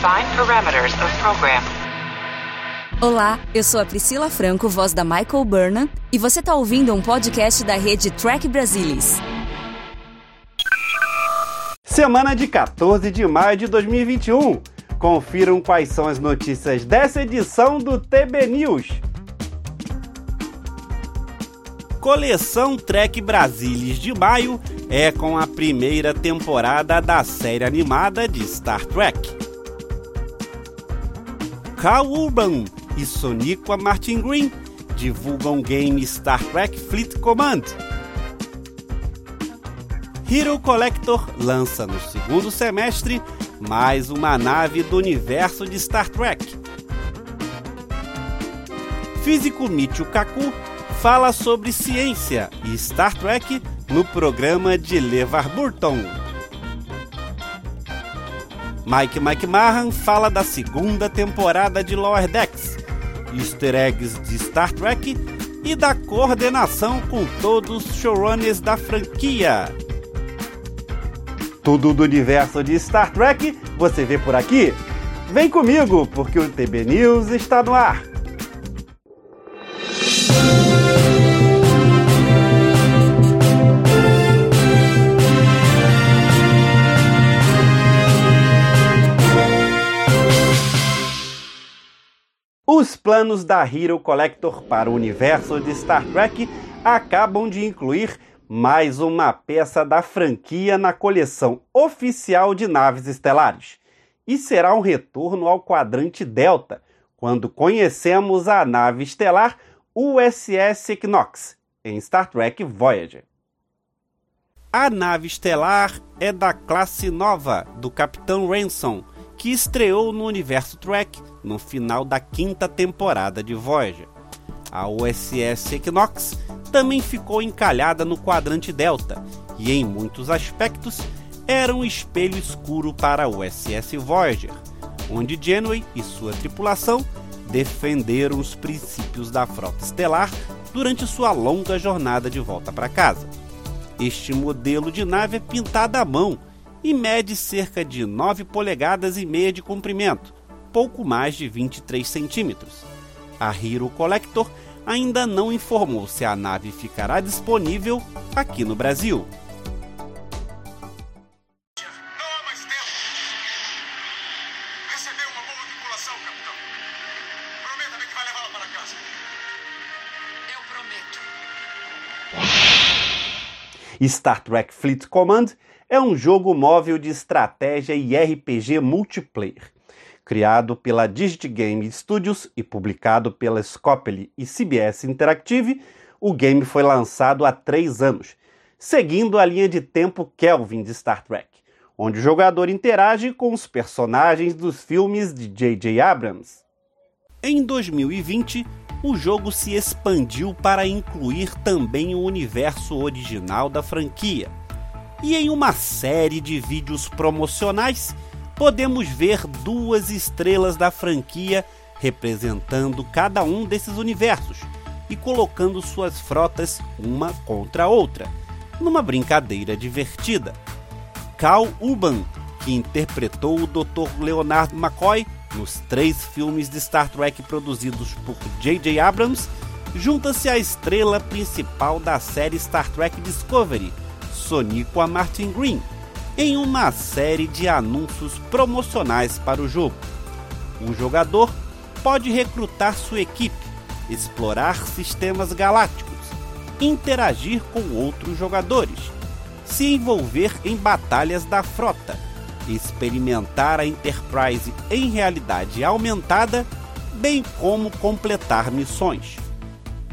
Define parameters of program. Olá, eu sou a Priscila Franco, voz da Michael Burnham, e você está ouvindo um podcast da rede Track Brasilis. Semana de 14 de maio de 2021. Confiram quais são as notícias dessa edição do TB News. Coleção Trek Brasilis de maio é com a primeira temporada da série animada de Star Trek. Cal Urban e Soniqua Martin Green divulgam game Star Trek Fleet Command. Hero Collector lança no segundo semestre mais uma nave do universo de Star Trek. Físico Michio Kaku fala sobre ciência e Star Trek no programa de Levar Burton. Mike McMahon fala da segunda temporada de Lower Decks, easter eggs de Star Trek e da coordenação com todos os showrunners da franquia. Tudo do universo de Star Trek você vê por aqui? Vem comigo, porque o TB News está no ar. Os planos da Hero Collector para o universo de Star Trek acabam de incluir mais uma peça da franquia na coleção oficial de naves estelares. E será um retorno ao quadrante Delta, quando conhecemos a nave estelar USS Equinox, em Star Trek Voyager. A nave estelar é da classe nova do Capitão Ransom, que estreou no universo Trek no final da quinta temporada de Voyager. A USS Equinox também ficou encalhada no quadrante Delta e, em muitos aspectos, era um espelho escuro para a USS Voyager, onde Janeway e sua tripulação defenderam os princípios da frota estelar durante sua longa jornada de volta para casa. Este modelo de nave é pintado à mão e mede cerca de 9 polegadas e meia de comprimento, pouco mais de 23 centímetros. A Hero Collector ainda não informou se a nave ficará disponível aqui no Brasil. Star Trek Fleet Command é um jogo móvel de estratégia e RPG multiplayer. Criado pela Digit Game Studios e publicado pela Scopely e CBS Interactive, o game foi lançado há três anos, seguindo a linha de tempo Kelvin de Star Trek, onde o jogador interage com os personagens dos filmes de J.J. Abrams. Em 2020, o jogo se expandiu para incluir também o universo original da franquia. E em uma série de vídeos promocionais, podemos ver duas estrelas da franquia representando cada um desses universos e colocando suas frotas uma contra a outra, numa brincadeira divertida. Cal Urban, que interpretou o Dr. Leonard McCoy nos três filmes de Star Trek produzidos por J.J. Abrams, junta-se à estrela principal da série Star Trek Discovery, Soniqua Martin Green, em uma série de anúncios promocionais para o jogo. O jogador pode recrutar sua equipe, explorar sistemas galácticos, interagir com outros jogadores, se envolver em batalhas da frota, experimentar a Enterprise em realidade aumentada, bem como completar missões.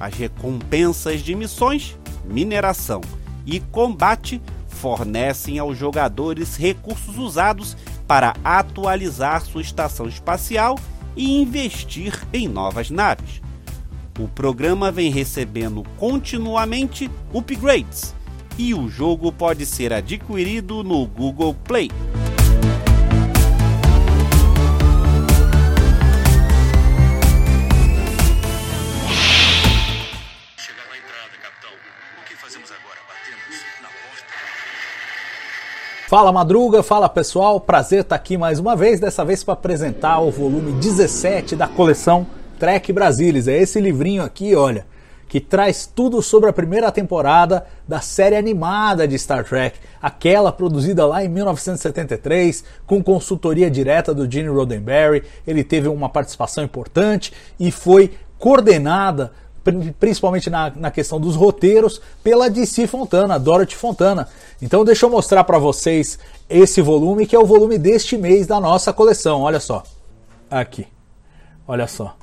As recompensas de missões, mineração e combate fornecem aos jogadores recursos usados para atualizar sua estação espacial e investir em novas naves. O programa vem recebendo continuamente upgrades e o jogo pode ser adquirido no Google Play. Fazemos agora? Batemos na porta? Fala Madruga, fala pessoal, prazer estar aqui mais uma vez, dessa vez para apresentar o volume 17 da coleção Trek Brasilis. É esse livrinho aqui, olha, que traz tudo sobre a primeira temporada da série animada de Star Trek, aquela produzida lá em 1973, com consultoria direta do Gene Roddenberry. Ele teve uma participação importante e foi coordenada principalmente na, na questão dos roteiros, pela DC Fontana, Dorothy Fontana. Então deixa eu mostrar para vocês esse volume, que é o volume deste mês da nossa coleção. Olha só. Aqui. Olha só.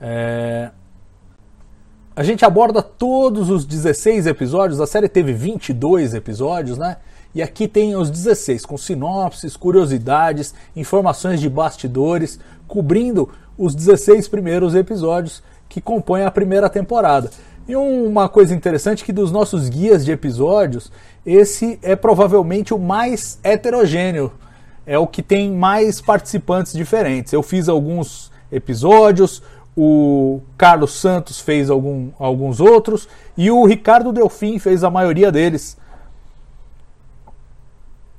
É... A gente aborda todos os 16 episódios, a série teve 22 episódios, né? E aqui tem os 16, com sinopses, curiosidades, informações de bastidores, cobrindo os 16 primeiros episódios que compõem a primeira temporada. E uma coisa interessante é que dos nossos guias de episódios, esse é provavelmente o mais heterogêneo, é o que tem mais participantes diferentes. Eu fiz alguns episódios, o Carlos Santos fez algum, alguns outros e o Ricardo Delfim fez a maioria deles.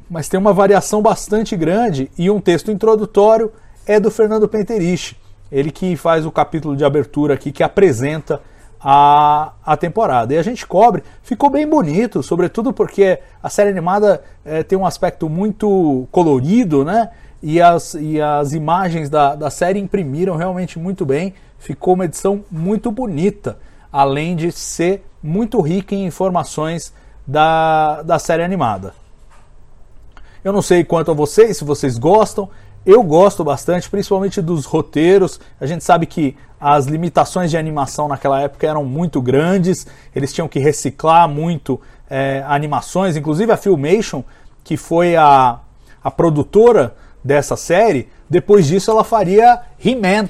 Mas tem uma variação bastante grande e um texto introdutório é do Fernando Penteriche ele que faz o capítulo de abertura aqui que apresenta a, a temporada. E a gente cobre, ficou bem bonito, sobretudo porque a série animada é, tem um aspecto muito colorido, né? E as, e as imagens da, da série imprimiram realmente muito bem. Ficou uma edição muito bonita, além de ser muito rica em informações da, da série animada. Eu não sei quanto a vocês, se vocês gostam. Eu gosto bastante, principalmente dos roteiros. A gente sabe que as limitações de animação naquela época eram muito grandes, eles tinham que reciclar muito é, animações, inclusive a Filmation, que foi a, a produtora dessa série, depois disso ela faria He-Man,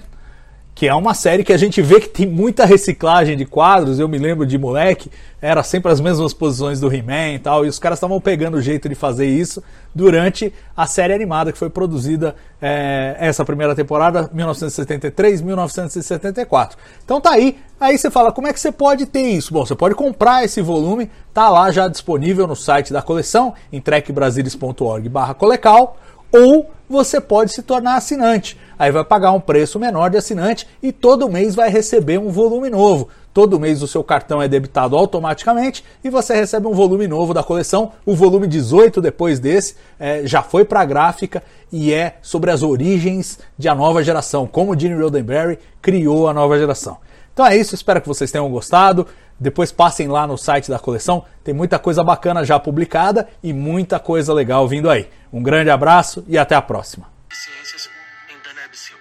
que é uma série que a gente vê que tem muita reciclagem de quadros. Eu me lembro de moleque, era sempre as mesmas posições do He-Man e tal, e os caras estavam pegando o jeito de fazer isso durante a série animada que foi produzida é, essa primeira temporada, 1973, 1974. Então tá aí, aí você fala, como é que você pode ter isso? Bom, você pode comprar esse volume, tá lá já disponível no site da coleção, em trekbrasilis.org barra colecal, ou você pode se tornar assinante. Aí vai pagar um preço menor de assinante e todo mês vai receber um volume novo. Todo mês o seu cartão é debitado automaticamente e você recebe um volume novo da coleção. O volume 18 depois desse é, já foi para a gráfica e é sobre as origens de a nova geração, como Gene Roddenberry criou a nova geração. Então é isso, espero que vocês tenham gostado. Depois passem lá no site da coleção, tem muita coisa bacana já publicada e muita coisa legal vindo aí. Um grande abraço e até a próxima. Ciências em Daneb 5.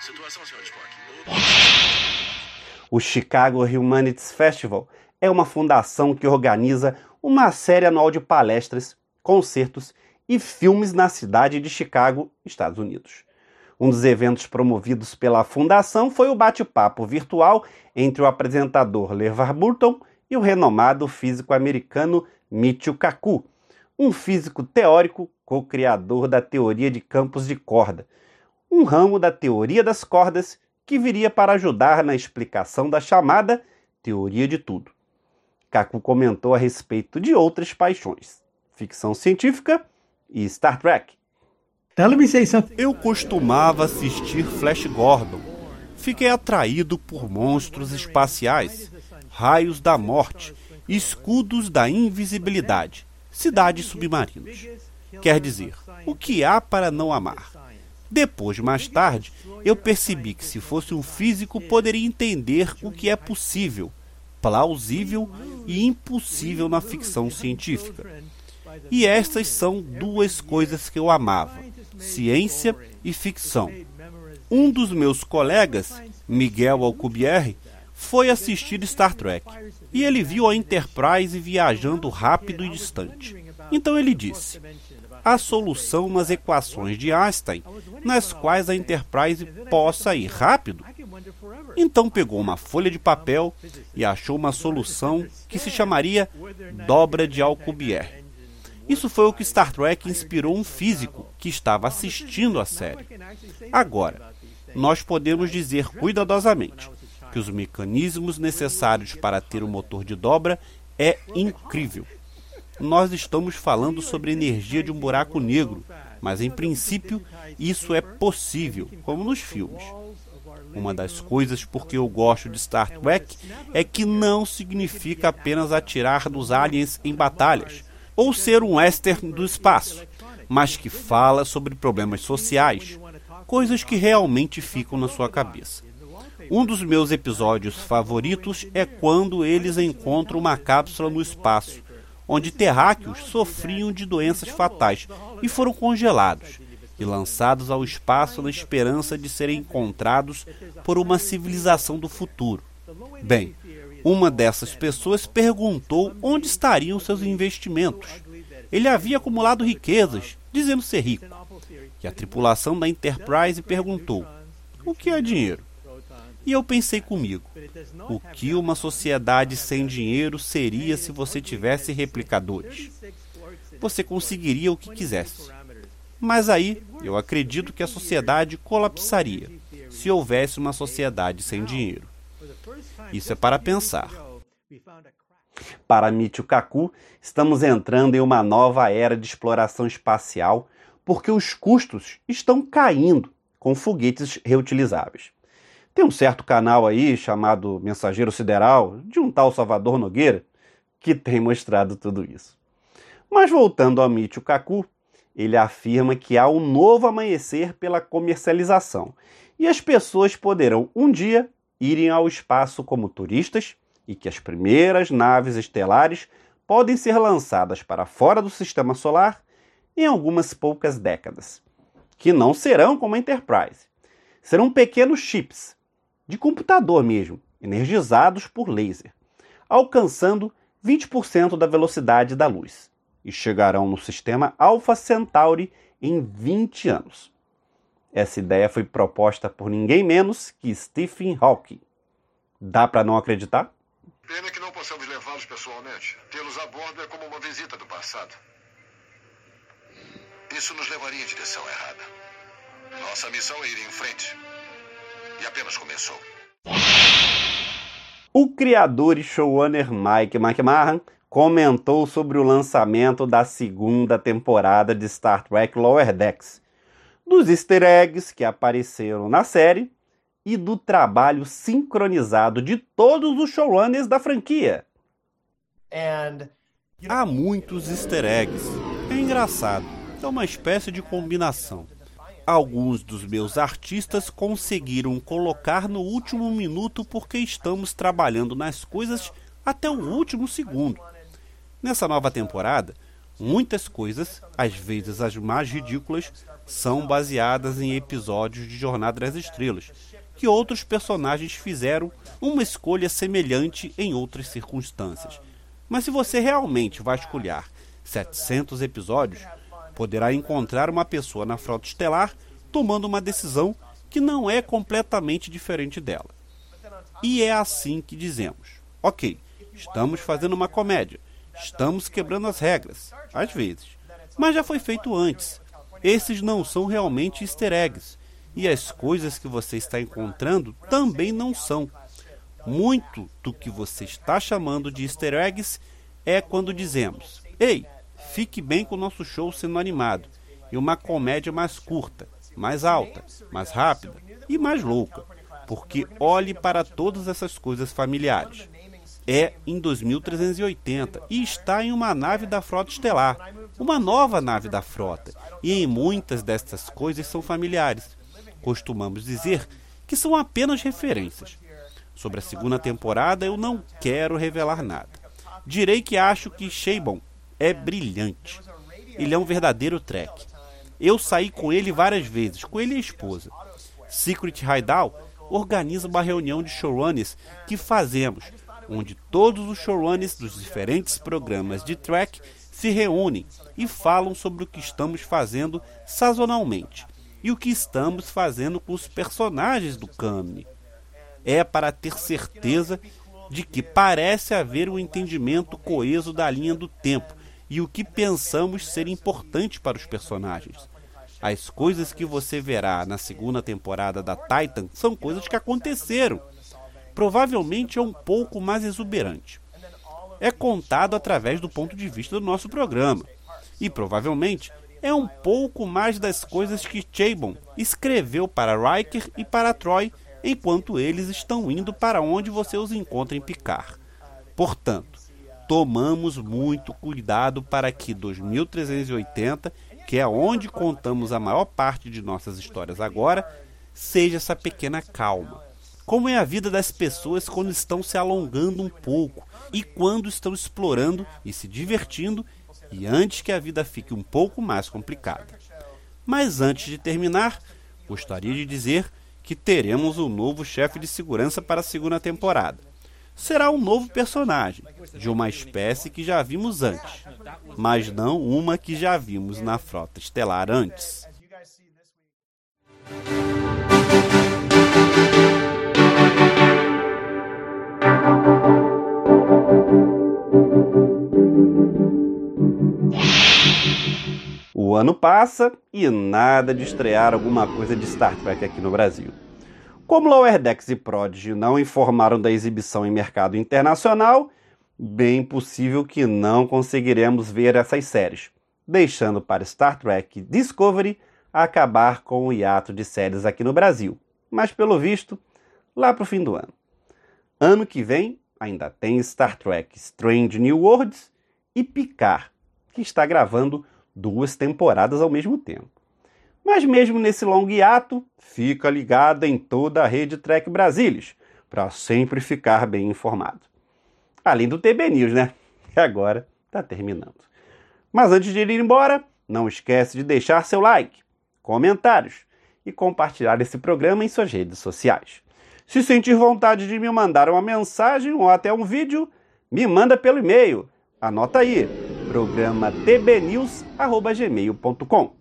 Situação, senhor Spock. O Chicago Humanities Festival é uma fundação que organiza uma série anual de palestras, concertos e filmes na cidade de Chicago, Estados Unidos. Um dos eventos promovidos pela fundação foi o bate-papo virtual entre o apresentador LeVar Burton e o renomado físico americano Michio Kaku, um físico teórico co-criador da teoria de campos de corda, um ramo da teoria das cordas que viria para ajudar na explicação da chamada teoria de tudo. Kaku comentou a respeito de outras paixões, ficção científica e Star Trek. Eu costumava assistir Flash Gordon. Fiquei atraído por monstros espaciais, raios da morte, escudos da invisibilidade, cidades submarinas. Quer dizer, o que há para não amar? Depois, mais tarde, eu percebi que se fosse um físico poderia entender o que é possível, plausível e impossível na ficção científica. E estas são duas coisas que eu amava ciência e ficção. Um dos meus colegas, Miguel Alcubierre, foi assistir Star Trek e ele viu a Enterprise viajando rápido e distante. Então ele disse: a solução nas equações de Einstein, nas quais a Enterprise possa ir rápido? Então pegou uma folha de papel e achou uma solução que se chamaria dobra de Alcubierre. Isso foi o que Star Trek inspirou um físico que estava assistindo a série. Agora, nós podemos dizer cuidadosamente que os mecanismos necessários para ter um motor de dobra é incrível. Nós estamos falando sobre a energia de um buraco negro, mas em princípio isso é possível, como nos filmes. Uma das coisas porque eu gosto de Star Trek é que não significa apenas atirar dos aliens em batalhas ou ser um western do espaço, mas que fala sobre problemas sociais, coisas que realmente ficam na sua cabeça. Um dos meus episódios favoritos é quando eles encontram uma cápsula no espaço, onde terráqueos sofriam de doenças fatais e foram congelados e lançados ao espaço na esperança de serem encontrados por uma civilização do futuro. Bem, uma dessas pessoas perguntou onde estariam seus investimentos. Ele havia acumulado riquezas, dizendo ser rico. E a tripulação da Enterprise perguntou: O que é dinheiro? E eu pensei comigo: o que uma sociedade sem dinheiro seria se você tivesse replicadores? Você conseguiria o que quisesse. Mas aí, eu acredito que a sociedade colapsaria se houvesse uma sociedade sem dinheiro. Isso é para pensar. Para Michio estamos entrando em uma nova era de exploração espacial porque os custos estão caindo com foguetes reutilizáveis. Tem um certo canal aí chamado Mensageiro Sideral, de um tal Salvador Nogueira, que tem mostrado tudo isso. Mas voltando ao Michio Kaku, ele afirma que há um novo amanhecer pela comercialização e as pessoas poderão um dia irem ao espaço como turistas e que as primeiras naves estelares podem ser lançadas para fora do sistema solar em algumas poucas décadas, que não serão como a Enterprise. Serão pequenos chips, de computador mesmo, energizados por laser, alcançando 20% da velocidade da luz, e chegarão no sistema Alpha Centauri em 20 anos. Essa ideia foi proposta por ninguém menos que Stephen Hawking. Dá para não acreditar? Pena que não possamos levá-los pessoalmente. Tê-los a bordo é como uma visita do passado. Isso nos levaria em direção errada. Nossa missão é ir em frente. E apenas começou. O criador e showrunner Mike McMahon comentou sobre o lançamento da segunda temporada de Star Trek Lower Decks, dos easter eggs que apareceram na série e do trabalho sincronizado de todos os showrunners da franquia. Há muitos easter eggs. É engraçado. É uma espécie de combinação. Alguns dos meus artistas conseguiram colocar no último minuto porque estamos trabalhando nas coisas até o último segundo. Nessa nova temporada, muitas coisas, às vezes as mais ridículas, são baseadas em episódios de Jornada das Estrelas, que outros personagens fizeram uma escolha semelhante em outras circunstâncias. Mas se você realmente vasculhar 700 episódios, poderá encontrar uma pessoa na frota estelar tomando uma decisão que não é completamente diferente dela. E é assim que dizemos: ok, estamos fazendo uma comédia, Estamos quebrando as regras, às vezes. Mas já foi feito antes. Esses não são realmente easter eggs. E as coisas que você está encontrando também não são. Muito do que você está chamando de easter eggs é quando dizemos: Ei, fique bem com o nosso show sendo animado. E uma comédia mais curta, mais alta, mais rápida e mais louca. Porque olhe para todas essas coisas familiares é em 2380 e está em uma nave da frota estelar, uma nova nave da frota, e em muitas destas coisas são familiares. Costumamos dizer que são apenas referências. Sobre a segunda temporada eu não quero revelar nada. Direi que acho que Sheibon é brilhante. Ele é um verdadeiro trek. Eu saí com ele várias vezes, com ele e a esposa. Secret Hideout organiza uma reunião de showrunners que fazemos onde todos os showrunners dos diferentes programas de track se reúnem e falam sobre o que estamos fazendo sazonalmente e o que estamos fazendo com os personagens do Kami. É para ter certeza de que parece haver um entendimento coeso da linha do tempo e o que pensamos ser importante para os personagens. As coisas que você verá na segunda temporada da Titan são coisas que aconteceram provavelmente é um pouco mais exuberante. é contado através do ponto de vista do nosso programa. E provavelmente é um pouco mais das coisas que Chabon escreveu para Riker e para Troy enquanto eles estão indo para onde você os encontra em Picard. Portanto, tomamos muito cuidado para que 2380, que é onde contamos a maior parte de nossas histórias agora, seja essa pequena calma. Como é a vida das pessoas quando estão se alongando um pouco e quando estão explorando e se divertindo e antes que a vida fique um pouco mais complicada. Mas antes de terminar, gostaria de dizer que teremos um novo chefe de segurança para a segunda temporada. Será um novo personagem, de uma espécie que já vimos antes, mas não uma que já vimos na frota estelar antes. O ano passa e nada de estrear alguma coisa de Star Trek aqui no Brasil. Como Lower Decks e Prodigy não informaram da exibição em mercado internacional, bem possível que não conseguiremos ver essas séries, deixando para Star Trek Discovery acabar com o hiato de séries aqui no Brasil, mas pelo visto, lá para o fim do ano. Ano que vem ainda tem Star Trek Strange New Worlds e Picard, que está gravando duas temporadas ao mesmo tempo. Mas mesmo nesse longo hiato, fica ligado em toda a rede Trek Brasilis, para sempre ficar bem informado. Além do TB News, né? Que agora está terminando. Mas antes de ir embora, não esquece de deixar seu like, comentários e compartilhar esse programa em suas redes sociais. Se sentir vontade de me mandar uma mensagem ou até um vídeo, me manda pelo e-mail. Anota aí, programa tbnews.gmail.com.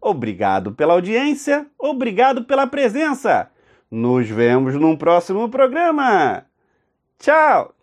Obrigado pela audiência, obrigado pela presença. Nos vemos num próximo programa. Tchau!